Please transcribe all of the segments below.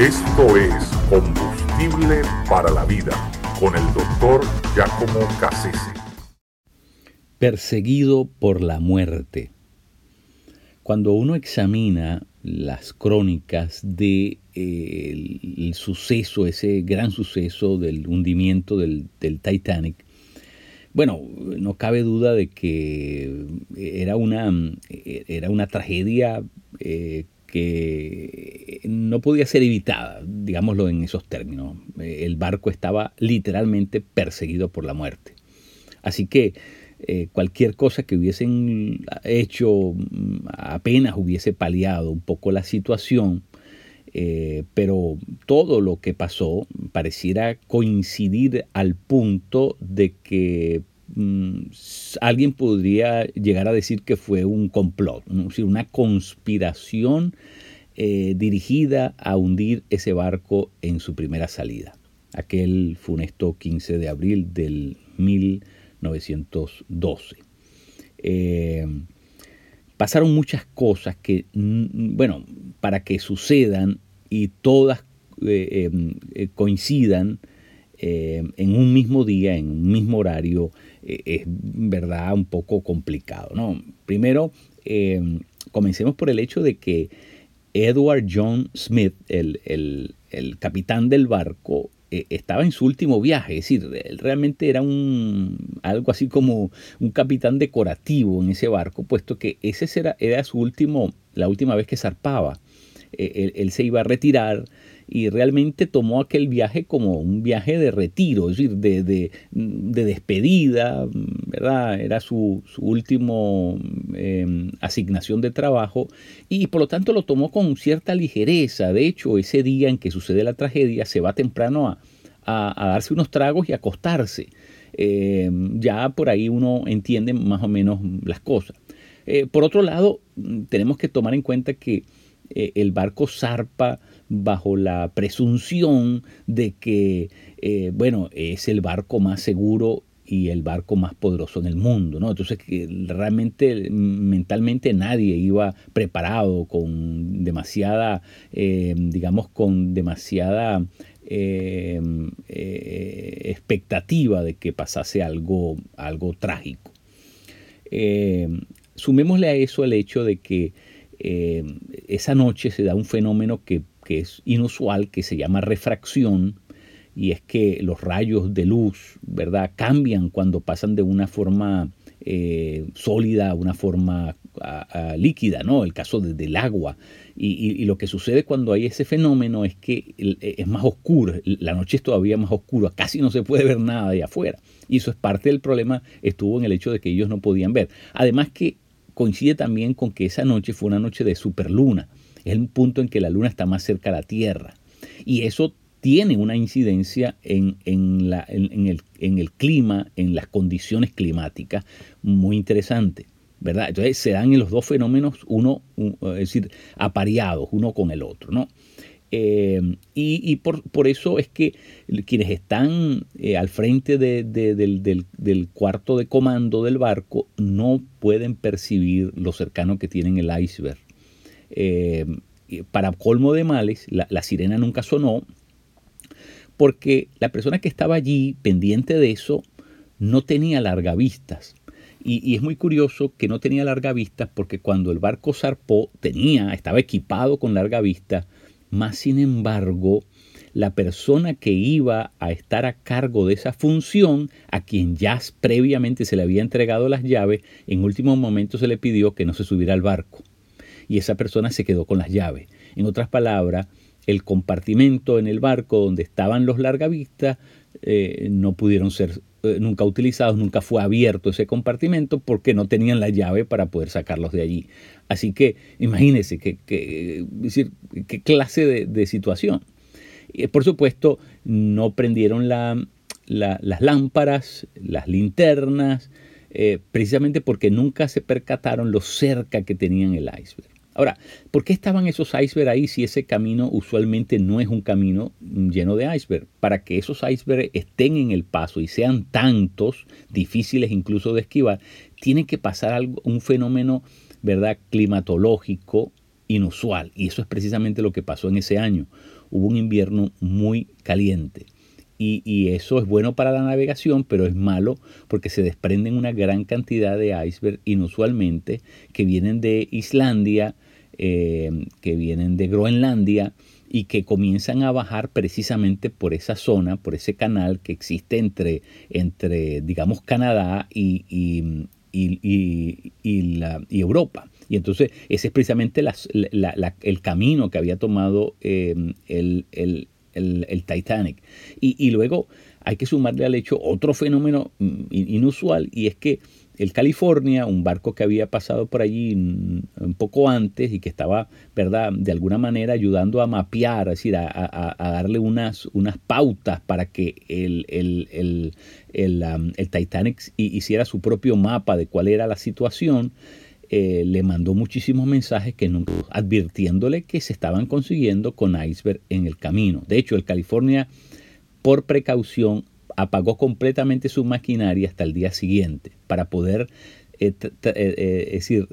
Esto es Combustible para la Vida con el doctor Giacomo Cassese. Perseguido por la muerte. Cuando uno examina las crónicas de el, suceso, ese gran suceso del hundimiento del, Titanic, bueno, no cabe duda de que era una, era una tragedia eh, que no podía ser evitada, digámoslo en esos términos. El barco estaba literalmente perseguido por la muerte. Así que eh, cualquier cosa que hubiesen hecho mm, apenas hubiese paliado un poco la situación, eh, pero todo lo que pasó pareciera coincidir al punto de que mm, alguien podría llegar a decir que fue un complot, una conspiración eh, dirigida a hundir ese barco en su primera salida, aquel funesto 15 de abril del 1912. Eh, pasaron muchas cosas que, mm, bueno, para que sucedan y todas eh, em, eh, en un mismo día, en un mismo horario, es verdad un poco complicado. ¿no? Primero, em, comencemos por el hecho de que Edward John Smith, el, el capitán del barco, eh, estaba en su último viaje, es decir, él realmente era un algo así como un capitán decorativo en ese barco, puesto que ese era, era su último, la última vez que zarpaba. Eh, él, se iba a retirar y realmente tomó aquel viaje como un viaje de retiro, es decir, de, de, despedida, ¿verdad? Era su, su último em, asignación de trabajo y por lo tanto lo tomó con cierta ligereza. De hecho, ese día en que sucede la tragedia se va temprano a, a, darse unos tragos y acostarse. Em, ya por ahí uno entiende más o menos las cosas. Eh, por otro lado, tenemos que tomar en cuenta que eh, el barco zarpa bajo la presunción de que, eh, bueno, es el barco más seguro y el barco más poderoso en el mundo, ¿no? Entonces, que realmente mentalmente nadie iba preparado con demasiada, eh, digamos, con demasiada expectativa de que pasase algo, algo trágico. sumémosle a eso el hecho de que eh, esa noche se da un fenómeno que, es inusual, que se llama refracción, y es que los rayos de luz, ¿verdad?, cambian cuando pasan de una forma eh, sólida a una forma líquida, ¿no? El caso del agua. Y, lo que sucede cuando hay ese fenómeno es que es más oscuro, la noche es todavía más oscura, casi no se puede ver nada de afuera. Y eso es parte del problema, estuvo en el hecho de que ellos no podían ver. Además que coincide también con que esa noche fue una noche de superluna. Es el punto en que la luna está más cerca a la Tierra. Y eso tiene una incidencia en, el, clima, en las condiciones climáticas, muy interesante. ¿verdad? Entonces se dan en los dos fenómenos, uno, es decir, apareados, uno con el otro. ¿no? Eh, y, por, eso es que quienes están eh, al frente del, cuarto de comando del barco no pueden percibir lo cercano que tienen el iceberg. Eh, para colmo de males, la, sirena nunca sonó porque la persona que estaba allí pendiente de eso no tenía larga vistas. Y, y, es muy curioso que no tenía larga vista porque cuando el barco zarpó tenía, estaba equipado con larga vista, más sin embargo, la persona que iba a estar a cargo de esa función, a quien ya previamente se le había entregado las llaves, en último momento se le pidió que no se subiera al barco. Y esa persona se quedó con las llaves. En otras palabras, el compartimento en el barco donde estaban los largavistas eh, no pudieron ser eh, nunca utilizados, nunca fue abierto ese compartimento porque no tenían la llave para poder sacarlos de allí. Así que imagínense qué decir, qué clase de, situación. Por supuesto, no prendieron las lámparas, las linternas, eh, precisamente porque nunca se percataron lo cerca que tenían el iceberg. Ahora, ¿por qué estaban esos icebergs ahí si ese camino usualmente no es un camino lleno de iceberg? Para que esos icebergs estén en el paso y sean tantos, difíciles incluso de esquivar, tiene que pasar algo, un fenómeno, ¿verdad?, climatológico inusual. Y eso es precisamente lo que pasó en ese año. Hubo un invierno muy caliente. Y, eso es bueno para la navegación, pero es malo porque se desprenden una gran cantidad de iceberg inusualmente que vienen de Islandia, eh, que vienen de Groenlandia y que comienzan a bajar precisamente por esa zona, por ese canal que existe entre, entre digamos, Canadá y, y, Europa. Y entonces ese es precisamente el camino que había tomado eh, el, el, Titanic. Y, luego hay que sumarle al hecho otro fenómeno mm, inusual y es que el California, un barco que había pasado por allí un poco antes y que estaba, ¿verdad?, de alguna manera ayudando a mapear, es decir, a, darle unas, unas pautas para que el, el, um, Titanic hiciera su propio mapa de cuál era la situación, eh, le mandó muchísimos mensajes que nunca, advirtiéndole que se estaban consiguiendo con iceberg en el camino. De hecho, el California, por precaución, apagó completamente su maquinaria hasta el día siguiente para poder eh, eh, decir,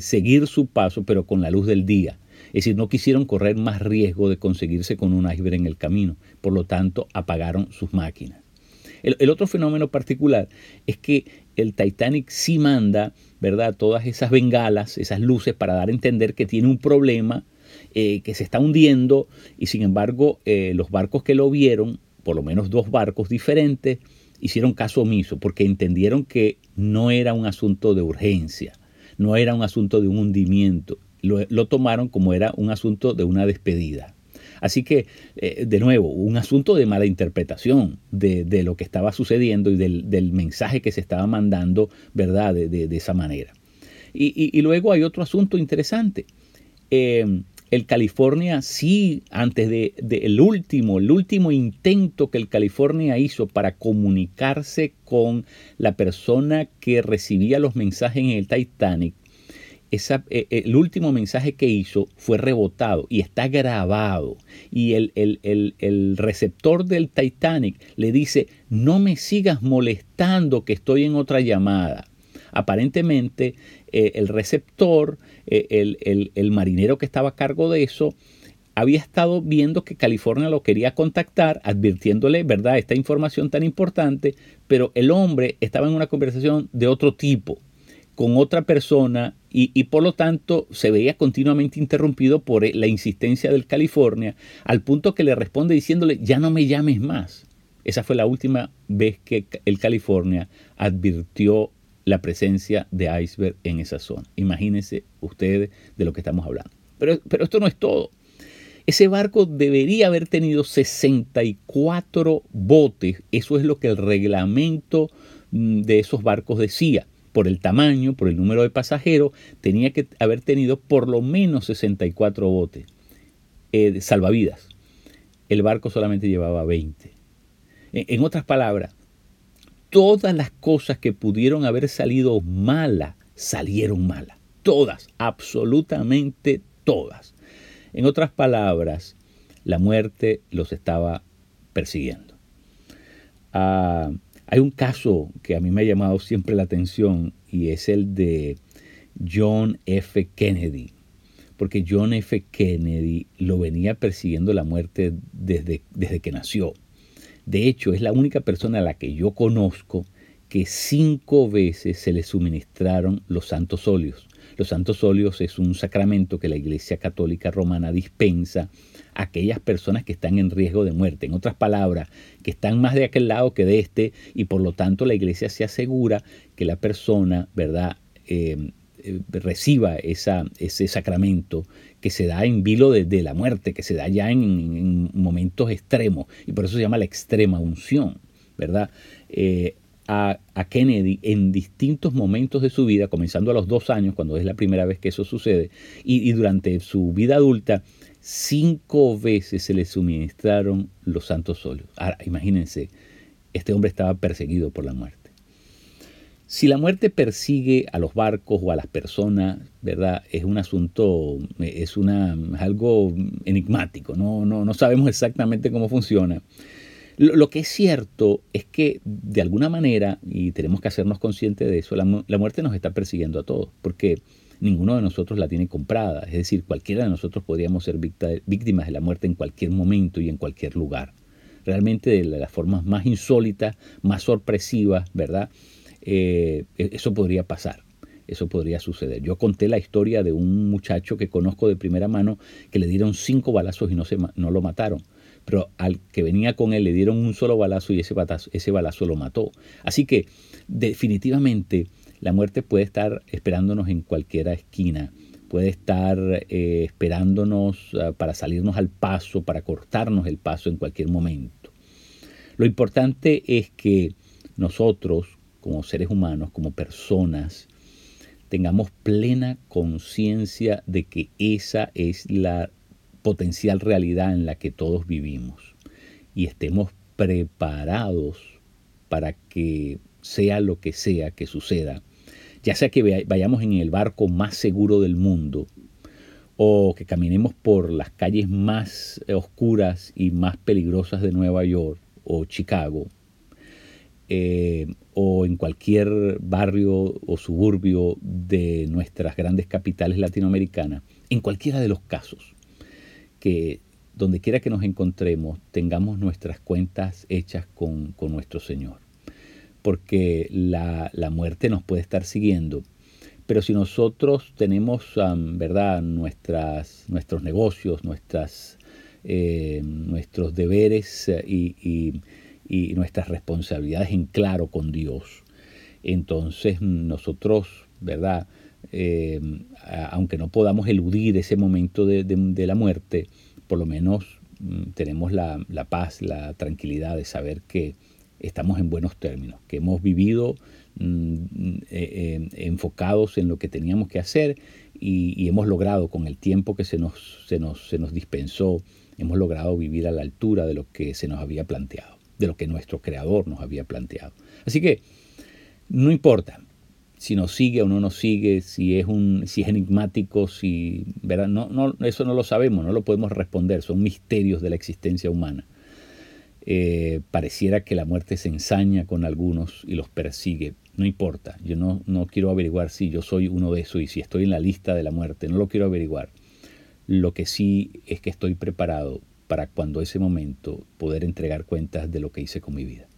seguir su paso, pero con la luz del día. Es decir, no quisieron correr más riesgo de conseguirse con un iceberg en el camino. Por lo tanto, apagaron sus máquinas. El, otro fenómeno particular es que el Titanic sí manda, ¿verdad? Todas esas bengalas, esas luces para dar a entender que tiene un problema, eh, que se está hundiendo y sin embargo eh, los barcos que lo vieron, por lo menos dos barcos diferentes, hicieron caso omiso porque entendieron que no era un asunto de urgencia, no era un asunto de un hundimiento, lo tomaron como era un asunto de una despedida. Así que, eh, de nuevo, un asunto de mala interpretación de, lo que estaba sucediendo y del, mensaje que se estaba mandando, ¿verdad?, de, esa manera. Y, luego hay otro asunto interesante. Eh, el California sí, antes del el último, el último intento que el California hizo para comunicarse con la persona que recibía los mensajes en el Titanic, eh, eh, el último mensaje que hizo fue rebotado y está grabado. Y el, el, receptor del Titanic le dice, no me sigas molestando que estoy en otra llamada. Aparentemente eh, el receptor, el, marinero que estaba a cargo de eso, había estado viendo que California lo quería contactar, advirtiéndole, ¿verdad?, esta información tan importante, pero el hombre estaba en una conversación de otro tipo con otra persona y, por lo tanto se veía continuamente interrumpido por la insistencia del California al punto que le responde diciéndole ya no me llames más. Esa fue la última vez que el California advirtió la presencia de iceberg en esa zona. Imagínense ustedes de lo que estamos hablando. Pero, pero esto no es todo. Ese barco debería haber tenido 64 botes. Eso es lo que el reglamento mm, de esos barcos decía por el tamaño, por el número de pasajeros, tenía que haber tenido por lo menos 64 botes eh, salvavidas. El barco solamente llevaba 20. En, otras palabras, todas las cosas que pudieron haber salido malas, salieron malas. Todas, absolutamente todas. En otras palabras, la muerte los estaba persiguiendo. Ah, hay un caso que a mí me ha llamado siempre la atención y es el de John F. Kennedy. Porque John F. Kennedy lo venía persiguiendo la muerte desde, desde que nació. De hecho, es la única persona a la que yo conozco que cinco veces se le suministraron los santos óleos. Los santos óleos es un sacramento que la Iglesia Católica Romana dispensa aquellas personas que están en riesgo de muerte. En otras palabras, que están más de aquel lado que de este y por lo tanto la iglesia se asegura que la persona, ¿verdad? Eh, eh, reciba esa, ese sacramento que se da en vilo de, la muerte, que se da ya en, momentos extremos, y por eso se llama la extrema unción, ¿verdad? Eh, a, Kennedy en distintos momentos de su vida, comenzando a los dos años, cuando es la primera vez que eso sucede, y durante su vida adulta, Cinco veces se le suministraron los santos óleos. Ahora, imagínense, este hombre estaba perseguido por la muerte. Si la muerte persigue a los barcos o a las personas, ¿verdad? Es un asunto, es una, algo enigmático, no, no, no sabemos exactamente cómo funciona. Lo, que es cierto es que de alguna manera, y tenemos que hacernos conscientes de eso, la, la muerte nos está persiguiendo a todos, porque ninguno de nosotros la tiene comprada. Es decir, cualquiera de nosotros podríamos ser víctimas de la muerte en cualquier momento y en cualquier lugar. Realmente de las formas más insólitas, más sorpresivas, ¿verdad? Eh, e-, eso podría pasar eso podría suceder. Yo conté la historia de un muchacho que conozco de primera mano que le dieron cinco balazos y no, se, no lo mataron. Pero al que venía con él le dieron un solo balazo y ese ese balazo lo mató. Así que definitivamente la muerte puede estar esperándonos en cualquier esquina, puede estar eh, esperándonos ah, para salirnos al paso, para cortarnos el paso en cualquier momento. Lo importante es que nosotros, como seres humanos, como personas, tengamos plena conciencia de que esa es la potencial realidad en la que todos vivimos y estemos preparados para que sea lo que sea que suceda, ya sea que vayamos en el barco más seguro del mundo o que caminemos por las calles más oscuras y más peligrosas de Nueva York o Chicago, eh, o en cualquier barrio o suburbio de nuestras grandes capitales latinoamericanas, en cualquiera de los casos, que donde quiera que nos encontremos tengamos nuestras cuentas hechas con nuestro Señor porque la, muerte nos puede estar siguiendo. Pero si nosotros tenemos, ¿verdad?, nuestras, nuestros negocios, nuestras, eh, nuestros deberes eh, y, nuestras responsabilidades en claro con Dios, entonces nosotros, ¿verdad?, eh, aunque no podamos eludir ese momento de, la muerte, por lo menos mm, tenemos la, la paz, la tranquilidad de saber que estamos en buenos términos, que hemos vivido mm, eh, eh, enfocados en lo que teníamos que hacer y, hemos logrado con el tiempo que se nos, se, nos, se nos dispensó, hemos logrado vivir a la altura de lo que se nos había planteado, de lo que nuestro creador nos había planteado. Así que no importa si nos sigue o no nos sigue, si es, un, si es enigmático, si, ¿verdad? No, no, eso no lo sabemos, no lo podemos responder, son misterios de la existencia humana. Eh, pareciera que la muerte se ensaña con algunos y los persigue. No importa, yo no, no quiero averiguar si yo soy uno de esos y si estoy en la lista de la muerte, no lo quiero averiguar. Lo que sí es que estoy preparado para cuando ese momento poder entregar cuentas de lo que hice con mi vida.